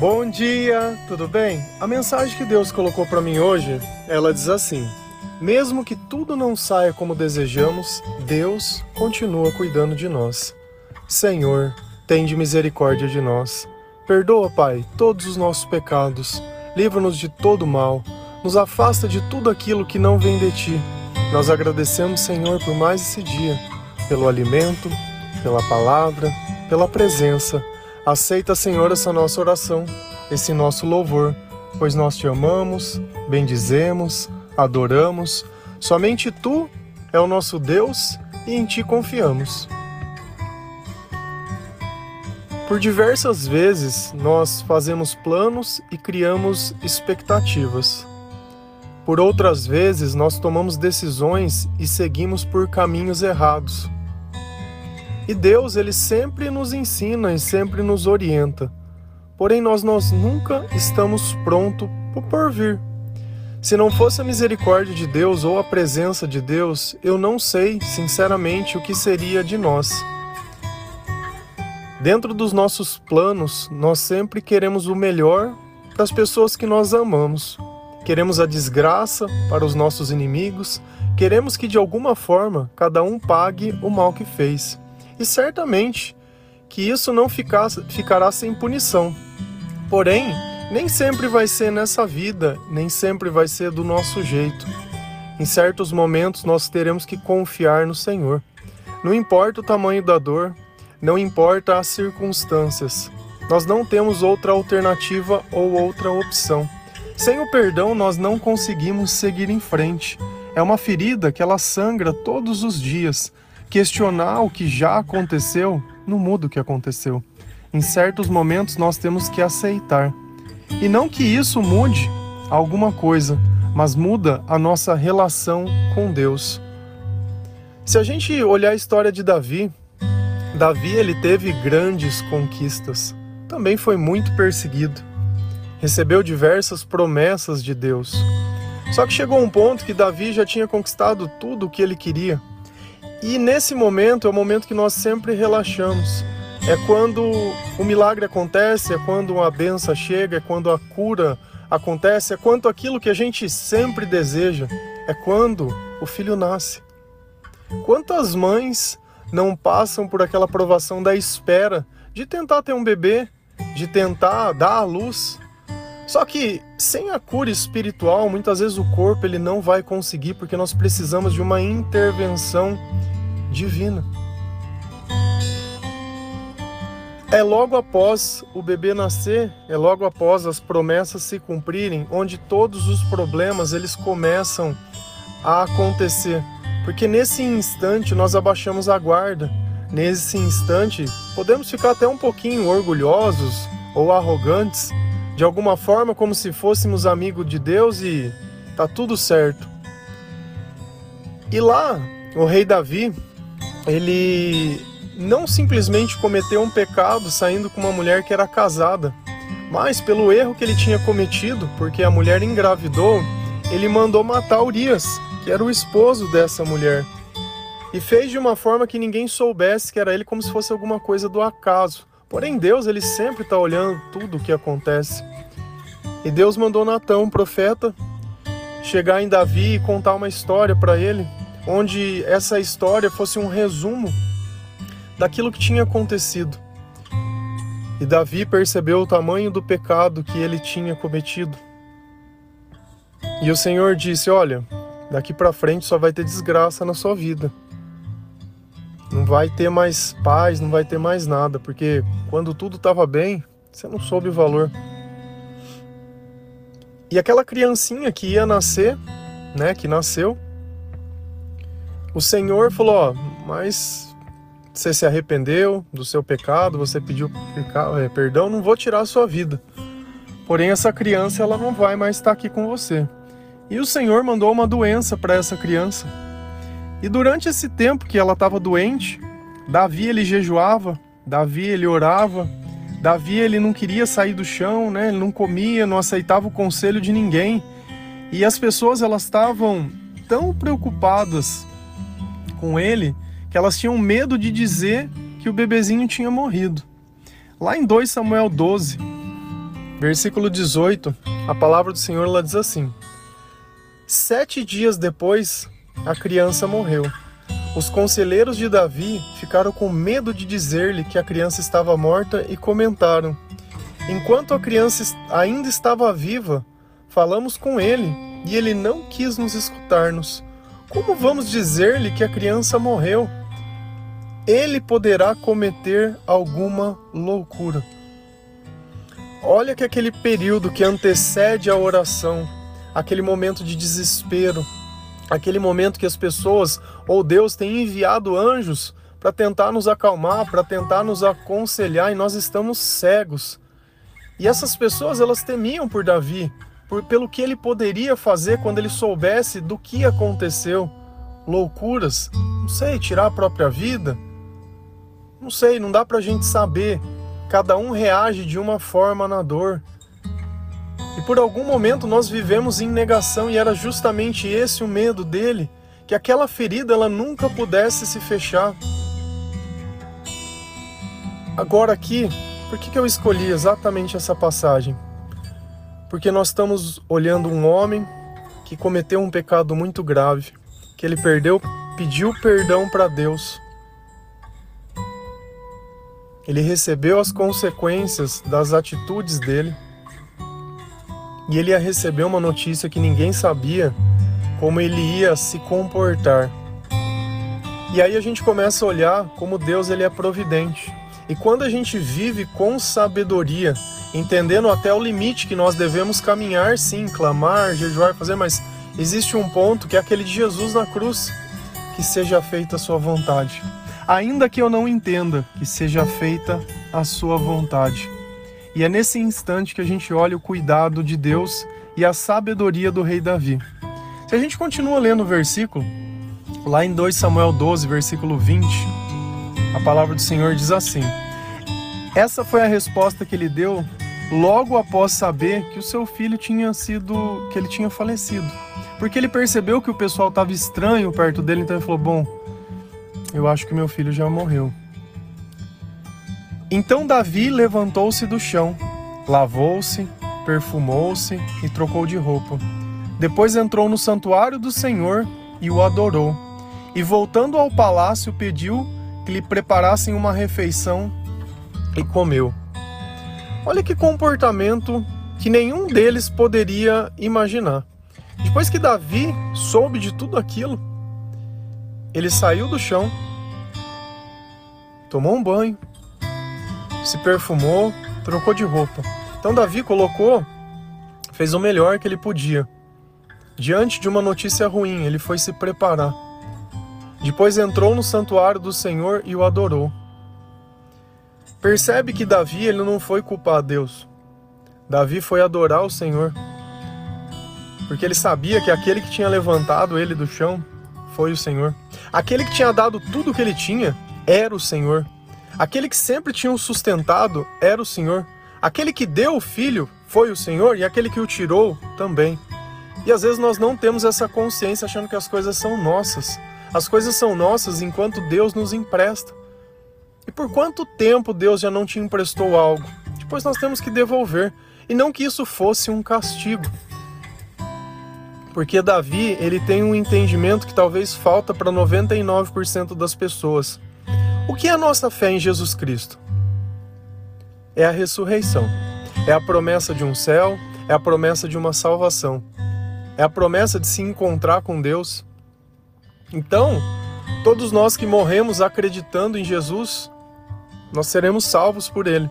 Bom dia, tudo bem? A mensagem que Deus colocou para mim hoje, ela diz assim: Mesmo que tudo não saia como desejamos, Deus continua cuidando de nós. Senhor, tende misericórdia de nós. Perdoa, Pai, todos os nossos pecados. Livra-nos de todo mal. Nos afasta de tudo aquilo que não vem de ti. Nós agradecemos, Senhor, por mais esse dia, pelo alimento, pela palavra, pela presença. Aceita, Senhor, essa nossa oração, esse nosso louvor, pois nós te amamos, bendizemos, adoramos. Somente tu é o nosso Deus e em ti confiamos. Por diversas vezes nós fazemos planos e criamos expectativas. Por outras vezes nós tomamos decisões e seguimos por caminhos errados. E Deus, ele sempre nos ensina e sempre nos orienta. Porém, nós, nós nunca estamos prontos por vir. Se não fosse a misericórdia de Deus ou a presença de Deus, eu não sei, sinceramente, o que seria de nós. Dentro dos nossos planos, nós sempre queremos o melhor para as pessoas que nós amamos. Queremos a desgraça para os nossos inimigos, queremos que de alguma forma cada um pague o mal que fez. E certamente que isso não ficará sem punição. Porém, nem sempre vai ser nessa vida, nem sempre vai ser do nosso jeito. Em certos momentos nós teremos que confiar no Senhor. Não importa o tamanho da dor, não importa as circunstâncias. Nós não temos outra alternativa ou outra opção. Sem o perdão, nós não conseguimos seguir em frente. É uma ferida que ela sangra todos os dias, Questionar o que já aconteceu não muda o que aconteceu. Em certos momentos nós temos que aceitar. E não que isso mude alguma coisa, mas muda a nossa relação com Deus. Se a gente olhar a história de Davi, Davi ele teve grandes conquistas. Também foi muito perseguido. Recebeu diversas promessas de Deus. Só que chegou um ponto que Davi já tinha conquistado tudo o que ele queria. E nesse momento é o momento que nós sempre relaxamos. É quando o milagre acontece, é quando a benção chega, é quando a cura acontece, é quando aquilo que a gente sempre deseja, é quando o filho nasce. Quantas mães não passam por aquela provação da espera de tentar ter um bebê, de tentar dar à luz? Só que sem a cura espiritual, muitas vezes o corpo ele não vai conseguir porque nós precisamos de uma intervenção divina. É logo após o bebê nascer, é logo após as promessas se cumprirem, onde todos os problemas eles começam a acontecer. Porque nesse instante nós abaixamos a guarda. Nesse instante, podemos ficar até um pouquinho orgulhosos ou arrogantes, de alguma forma como se fôssemos amigos de Deus e tá tudo certo. E lá, o rei Davi, ele não simplesmente cometeu um pecado saindo com uma mulher que era casada, mas pelo erro que ele tinha cometido, porque a mulher engravidou, ele mandou matar Urias, que era o esposo dessa mulher. E fez de uma forma que ninguém soubesse que era ele, como se fosse alguma coisa do acaso. Porém, Deus, ele sempre está olhando tudo o que acontece. E Deus mandou Natão, um profeta, chegar em Davi e contar uma história para ele, onde essa história fosse um resumo daquilo que tinha acontecido. E Davi percebeu o tamanho do pecado que ele tinha cometido. E o Senhor disse: Olha, daqui para frente só vai ter desgraça na sua vida. Não vai ter mais paz, não vai ter mais nada, porque quando tudo estava bem, você não soube o valor. E aquela criancinha que ia nascer, né, que nasceu, o Senhor falou: Ó, mas você se arrependeu do seu pecado, você pediu é, perdão, não vou tirar a sua vida. Porém, essa criança ela não vai mais estar aqui com você. E o Senhor mandou uma doença para essa criança. E durante esse tempo que ela estava doente, Davi ele jejuava, Davi ele orava, Davi ele não queria sair do chão, né? Ele não comia, não aceitava o conselho de ninguém. E as pessoas elas estavam tão preocupadas com ele que elas tinham medo de dizer que o bebezinho tinha morrido. Lá em 2 Samuel 12, Versículo 18, a palavra do Senhor lá diz assim: Sete dias depois, a criança morreu. Os conselheiros de Davi ficaram com medo de dizer-lhe que a criança estava morta e comentaram: Enquanto a criança ainda estava viva, falamos com ele e ele não quis nos escutar-nos. Como vamos dizer-lhe que a criança morreu? Ele poderá cometer alguma loucura. Olha que aquele período que antecede a oração, aquele momento de desespero, aquele momento que as pessoas ou Deus tem enviado anjos para tentar nos acalmar, para tentar nos aconselhar e nós estamos cegos. E essas pessoas elas temiam por Davi, por, pelo que ele poderia fazer quando ele soubesse do que aconteceu. Loucuras, não sei, tirar a própria vida, não sei, não dá para a gente saber Cada um reage de uma forma na dor. E por algum momento nós vivemos em negação e era justamente esse o medo dele, que aquela ferida ela nunca pudesse se fechar. Agora aqui, por que, que eu escolhi exatamente essa passagem? Porque nós estamos olhando um homem que cometeu um pecado muito grave, que ele perdeu, pediu perdão para Deus ele recebeu as consequências das atitudes dele e ele ia receber uma notícia que ninguém sabia como ele ia se comportar. E aí a gente começa a olhar como Deus ele é providente. E quando a gente vive com sabedoria, entendendo até o limite que nós devemos caminhar, sim, clamar, jejuar, fazer, mas existe um ponto que é aquele de Jesus na cruz, que seja feita a sua vontade ainda que eu não entenda, que seja feita a sua vontade. E é nesse instante que a gente olha o cuidado de Deus e a sabedoria do rei Davi. Se a gente continua lendo o versículo, lá em 2 Samuel 12, versículo 20, a palavra do Senhor diz assim: Essa foi a resposta que ele deu logo após saber que o seu filho tinha sido, que ele tinha falecido. Porque ele percebeu que o pessoal estava estranho perto dele, então ele falou: Bom, eu acho que meu filho já morreu. Então Davi levantou-se do chão, lavou-se, perfumou-se e trocou de roupa. Depois entrou no santuário do Senhor e o adorou. E voltando ao palácio, pediu que lhe preparassem uma refeição e comeu. Olha que comportamento que nenhum deles poderia imaginar. Depois que Davi soube de tudo aquilo, ele saiu do chão, tomou um banho, se perfumou, trocou de roupa. Então Davi colocou, fez o melhor que ele podia. Diante de uma notícia ruim, ele foi se preparar. Depois entrou no santuário do Senhor e o adorou. Percebe que Davi ele não foi culpar Deus. Davi foi adorar o Senhor. Porque ele sabia que aquele que tinha levantado ele do chão foi o Senhor. Aquele que tinha dado tudo o que ele tinha era o Senhor. Aquele que sempre tinha o sustentado era o Senhor. Aquele que deu o filho foi o Senhor e aquele que o tirou também. E às vezes nós não temos essa consciência achando que as coisas são nossas. As coisas são nossas enquanto Deus nos empresta. E por quanto tempo Deus já não te emprestou algo? Depois nós temos que devolver. E não que isso fosse um castigo. Porque Davi, ele tem um entendimento que talvez falta para 99% das pessoas. O que é a nossa fé em Jesus Cristo? É a ressurreição. É a promessa de um céu, é a promessa de uma salvação. É a promessa de se encontrar com Deus. Então, todos nós que morremos acreditando em Jesus, nós seremos salvos por ele.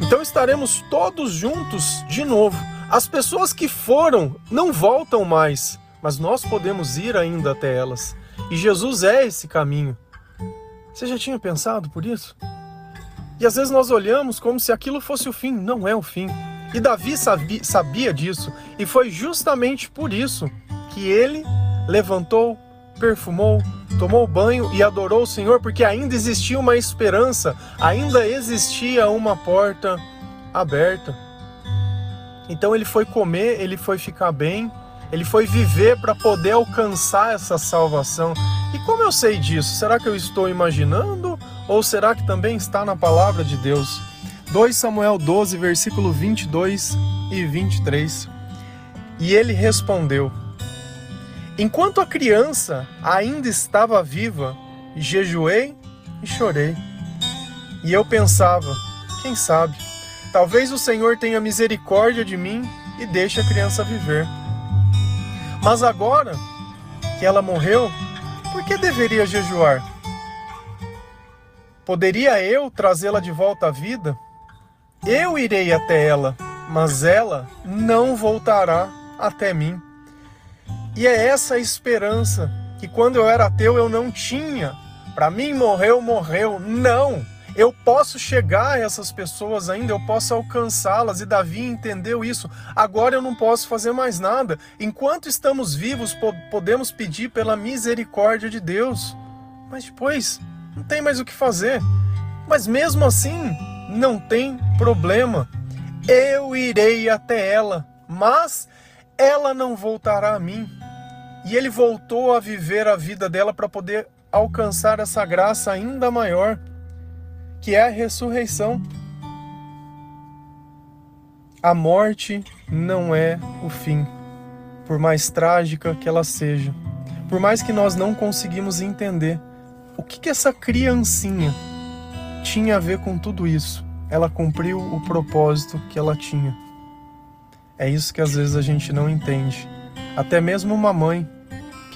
Então estaremos todos juntos de novo. As pessoas que foram não voltam mais, mas nós podemos ir ainda até elas. E Jesus é esse caminho. Você já tinha pensado por isso? E às vezes nós olhamos como se aquilo fosse o fim. Não é o fim. E Davi sabia, disso. E foi justamente por isso que ele levantou, perfumou, tomou banho e adorou o Senhor, porque ainda existia uma esperança, ainda existia uma porta aberta. Então ele foi comer, ele foi ficar bem, ele foi viver para poder alcançar essa salvação. E como eu sei disso? Será que eu estou imaginando ou será que também está na palavra de Deus? 2 Samuel 12, versículo 22 e 23. E ele respondeu: Enquanto a criança ainda estava viva, jejuei e chorei. E eu pensava: quem sabe, talvez o Senhor tenha misericórdia de mim e deixe a criança viver. Mas agora que ela morreu, por que deveria jejuar? Poderia eu trazê-la de volta à vida? Eu irei até ela, mas ela não voltará até mim. E é essa a esperança que quando eu era ateu eu não tinha. Para mim morreu, morreu. Não! Eu posso chegar a essas pessoas ainda, eu posso alcançá-las, e Davi entendeu isso. Agora eu não posso fazer mais nada. Enquanto estamos vivos, podemos pedir pela misericórdia de Deus. Mas depois, não tem mais o que fazer. Mas mesmo assim, não tem problema. Eu irei até ela, mas ela não voltará a mim. E ele voltou a viver a vida dela para poder alcançar essa graça ainda maior que é a ressurreição. A morte não é o fim, por mais trágica que ela seja. Por mais que nós não conseguimos entender o que, que essa criancinha tinha a ver com tudo isso. Ela cumpriu o propósito que ela tinha. É isso que às vezes a gente não entende. Até mesmo uma mãe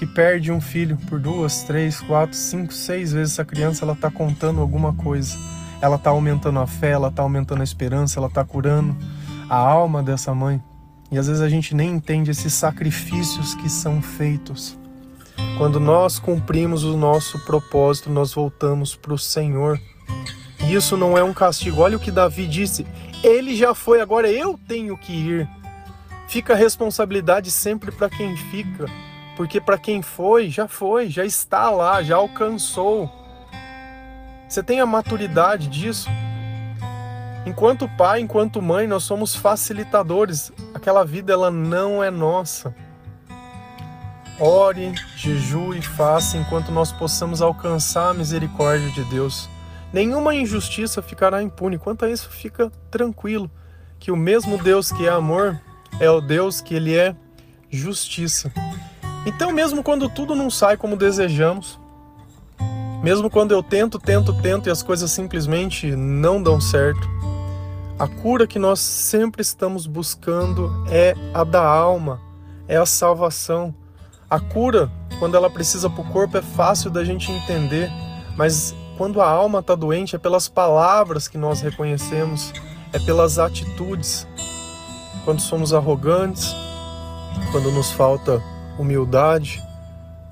que perde um filho por duas, três, quatro, cinco, seis vezes essa criança ela está contando alguma coisa ela está aumentando a fé, ela está aumentando a esperança, ela está curando a alma dessa mãe. E às vezes a gente nem entende esses sacrifícios que são feitos. Quando nós cumprimos o nosso propósito, nós voltamos para o Senhor. E isso não é um castigo. Olha o que Davi disse: Ele já foi, agora eu tenho que ir. Fica a responsabilidade sempre para quem fica, porque para quem foi, já foi, já está lá, já alcançou. Você tem a maturidade disso? Enquanto pai, enquanto mãe, nós somos facilitadores. Aquela vida ela não é nossa. Ore, jejue e faça enquanto nós possamos alcançar a misericórdia de Deus. Nenhuma injustiça ficará impune. Quanto a isso, fica tranquilo que o mesmo Deus que é amor é o Deus que ele é justiça. Então, mesmo quando tudo não sai como desejamos, mesmo quando eu tento, tento, tento e as coisas simplesmente não dão certo, a cura que nós sempre estamos buscando é a da alma, é a salvação. A cura, quando ela precisa para o corpo, é fácil da gente entender, mas quando a alma está doente, é pelas palavras que nós reconhecemos, é pelas atitudes. Quando somos arrogantes, quando nos falta humildade,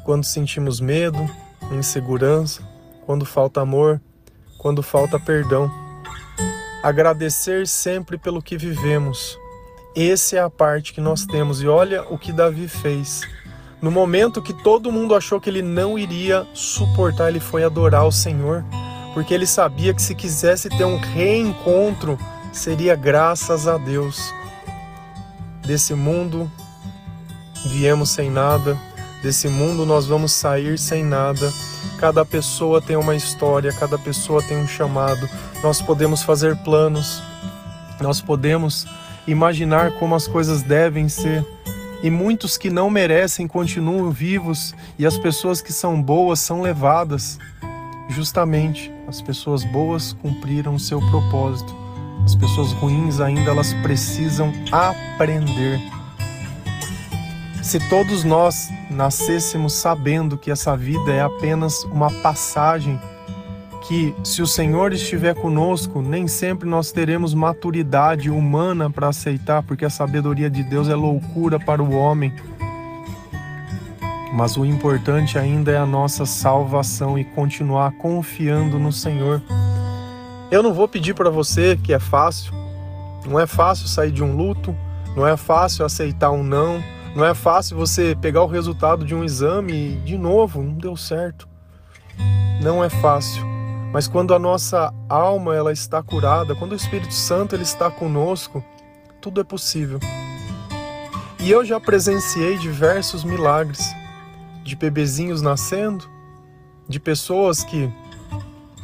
quando sentimos medo, insegurança, quando falta amor, quando falta perdão. Agradecer sempre pelo que vivemos. Essa é a parte que nós temos. E olha o que Davi fez. No momento que todo mundo achou que ele não iria suportar, ele foi adorar o Senhor, porque ele sabia que se quisesse ter um reencontro, seria graças a Deus. Desse mundo viemos sem nada, Desse mundo nós vamos sair sem nada. Cada pessoa tem uma história, cada pessoa tem um chamado. Nós podemos fazer planos, nós podemos imaginar como as coisas devem ser. E muitos que não merecem continuam vivos, e as pessoas que são boas são levadas. Justamente, as pessoas boas cumpriram o seu propósito. As pessoas ruins ainda elas precisam aprender se todos nós nascêssemos sabendo que essa vida é apenas uma passagem, que se o Senhor estiver conosco, nem sempre nós teremos maturidade humana para aceitar, porque a sabedoria de Deus é loucura para o homem. Mas o importante ainda é a nossa salvação e continuar confiando no Senhor. Eu não vou pedir para você que é fácil, não é fácil sair de um luto, não é fácil aceitar um não não é fácil você pegar o resultado de um exame e, de novo, não deu certo. Não é fácil. Mas quando a nossa alma ela está curada, quando o Espírito Santo ele está conosco, tudo é possível. E eu já presenciei diversos milagres de bebezinhos nascendo, de pessoas que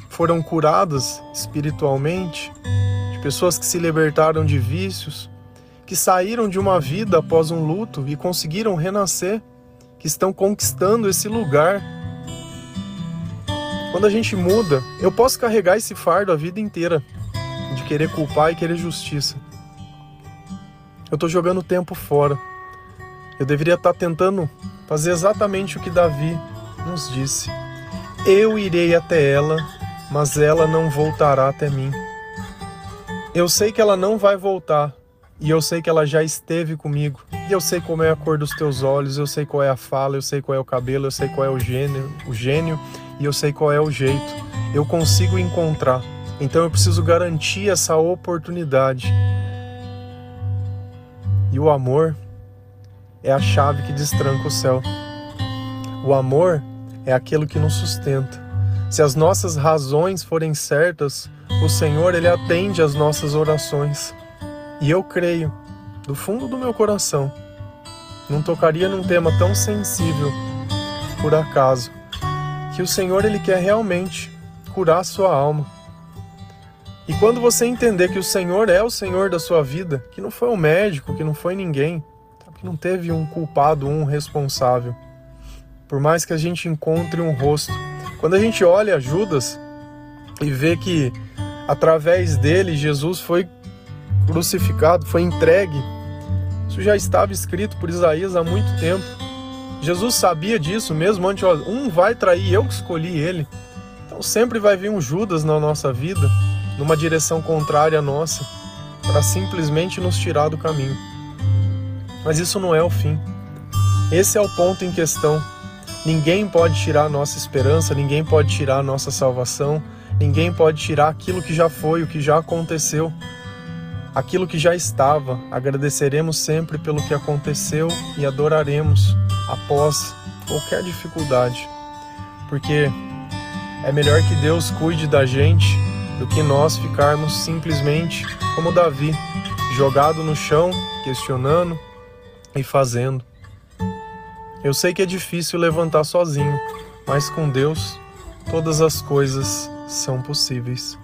foram curadas espiritualmente, de pessoas que se libertaram de vícios, que saíram de uma vida após um luto e conseguiram renascer, que estão conquistando esse lugar. Quando a gente muda, eu posso carregar esse fardo a vida inteira de querer culpar e querer justiça. Eu estou jogando tempo fora. Eu deveria estar tá tentando fazer exatamente o que Davi nos disse. Eu irei até ela, mas ela não voltará até mim. Eu sei que ela não vai voltar, e eu sei que ela já esteve comigo. E eu sei como é a cor dos teus olhos, eu sei qual é a fala, eu sei qual é o cabelo, eu sei qual é o gênio, o gênio e eu sei qual é o jeito. Eu consigo encontrar. Então eu preciso garantir essa oportunidade. E o amor é a chave que destranca o céu. O amor é aquilo que nos sustenta. Se as nossas razões forem certas, o Senhor ele atende às nossas orações. E eu creio, do fundo do meu coração, não tocaria num tema tão sensível por acaso, que o Senhor ele quer realmente curar sua alma. E quando você entender que o Senhor é o Senhor da sua vida, que não foi um médico, que não foi ninguém, que não teve um culpado, um responsável, por mais que a gente encontre um rosto, quando a gente olha Judas e vê que através dele Jesus foi crucificado, foi entregue, isso já estava escrito por Isaías há muito tempo. Jesus sabia disso mesmo antes, um vai trair, eu que escolhi ele. Então sempre vai vir um Judas na nossa vida, numa direção contrária à nossa, para simplesmente nos tirar do caminho. Mas isso não é o fim. Esse é o ponto em questão. Ninguém pode tirar a nossa esperança, ninguém pode tirar a nossa salvação, ninguém pode tirar aquilo que já foi, o que já aconteceu, aquilo que já estava. Agradeceremos sempre pelo que aconteceu e adoraremos após qualquer dificuldade, porque é melhor que Deus cuide da gente do que nós ficarmos simplesmente como Davi, jogado no chão, questionando e fazendo. Eu sei que é difícil levantar sozinho, mas com Deus todas as coisas são possíveis.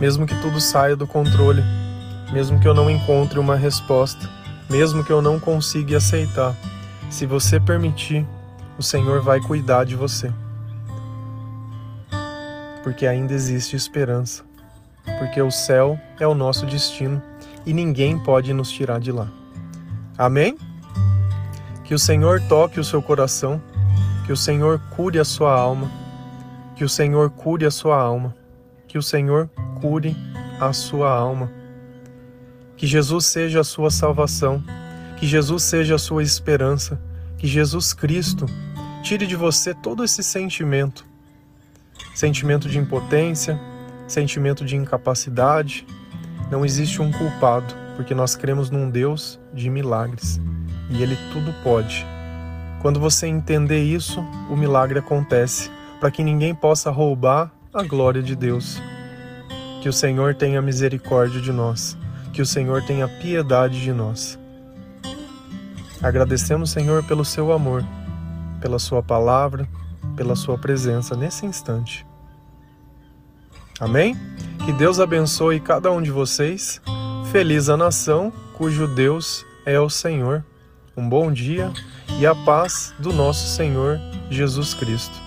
Mesmo que tudo saia do controle, mesmo que eu não encontre uma resposta, mesmo que eu não consiga aceitar, se você permitir, o Senhor vai cuidar de você. Porque ainda existe esperança. Porque o céu é o nosso destino e ninguém pode nos tirar de lá. Amém? Que o Senhor toque o seu coração, que o Senhor cure a sua alma, que o Senhor cure a sua alma, que o Senhor cure a sua alma. Que Jesus seja a sua salvação, que Jesus seja a sua esperança, que Jesus Cristo tire de você todo esse sentimento sentimento de impotência, sentimento de incapacidade. Não existe um culpado, porque nós cremos num Deus de milagres e Ele tudo pode. Quando você entender isso, o milagre acontece, para que ninguém possa roubar a glória de Deus. Que o Senhor tenha misericórdia de nós, que o Senhor tenha piedade de nós. Agradecemos, Senhor, pelo seu amor, pela sua palavra, pela sua presença nesse instante. Amém? Que Deus abençoe cada um de vocês. Feliz a nação cujo Deus é o Senhor um bom dia e a paz do nosso Senhor Jesus Cristo.